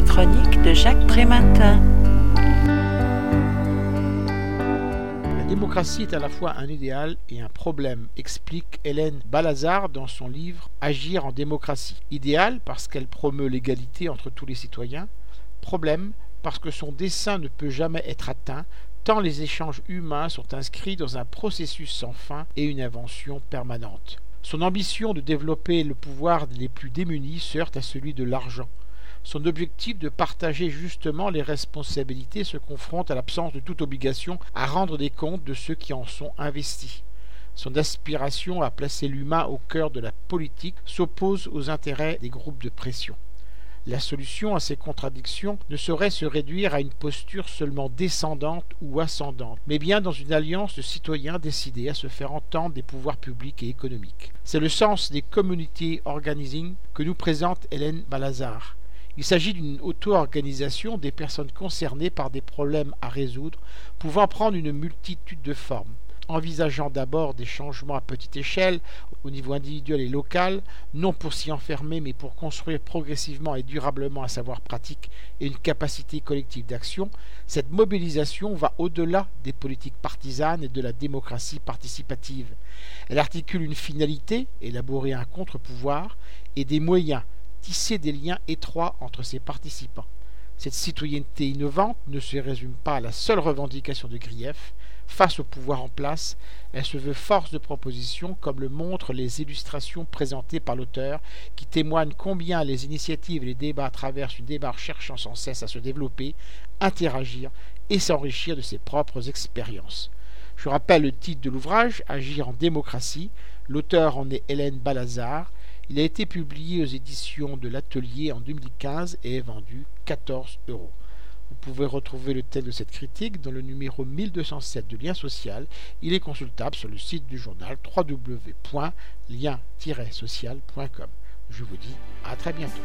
La chronique de Jacques Prématin. La démocratie est à la fois un idéal et un problème, explique Hélène Balazar dans son livre Agir en démocratie. Idéal parce qu'elle promeut l'égalité entre tous les citoyens. Problème parce que son dessein ne peut jamais être atteint tant les échanges humains sont inscrits dans un processus sans fin et une invention permanente. Son ambition de développer le pouvoir des plus démunis se heurte à celui de l'argent. Son objectif de partager justement les responsabilités se confronte à l'absence de toute obligation à rendre des comptes de ceux qui en sont investis. Son aspiration à placer l'humain au cœur de la politique s'oppose aux intérêts des groupes de pression. La solution à ces contradictions ne saurait se réduire à une posture seulement descendante ou ascendante, mais bien dans une alliance de citoyens décidés à se faire entendre des pouvoirs publics et économiques. C'est le sens des community organizing que nous présente Hélène Balazar. Il s'agit d'une auto-organisation des personnes concernées par des problèmes à résoudre, pouvant prendre une multitude de formes envisageant d'abord des changements à petite échelle, au niveau individuel et local, non pour s'y enfermer, mais pour construire progressivement et durablement un savoir pratique et une capacité collective d'action, cette mobilisation va au-delà des politiques partisanes et de la démocratie participative. Elle articule une finalité, élaborer un contre-pouvoir, et des moyens, tisser des liens étroits entre ses participants. Cette citoyenneté innovante ne se résume pas à la seule revendication de grief. Face au pouvoir en place, elle se veut force de proposition, comme le montrent les illustrations présentées par l'auteur, qui témoignent combien les initiatives et les débats traversent une démarche cherchant sans cesse à se développer, interagir et s'enrichir de ses propres expériences. Je rappelle le titre de l'ouvrage, Agir en démocratie. L'auteur en est Hélène Balazar. Il a été publié aux éditions de l'Atelier en 2015 et est vendu 14 euros. Vous pouvez retrouver le texte de cette critique dans le numéro 1207 de Lien Social. Il est consultable sur le site du journal www.lien-social.com. Je vous dis à très bientôt.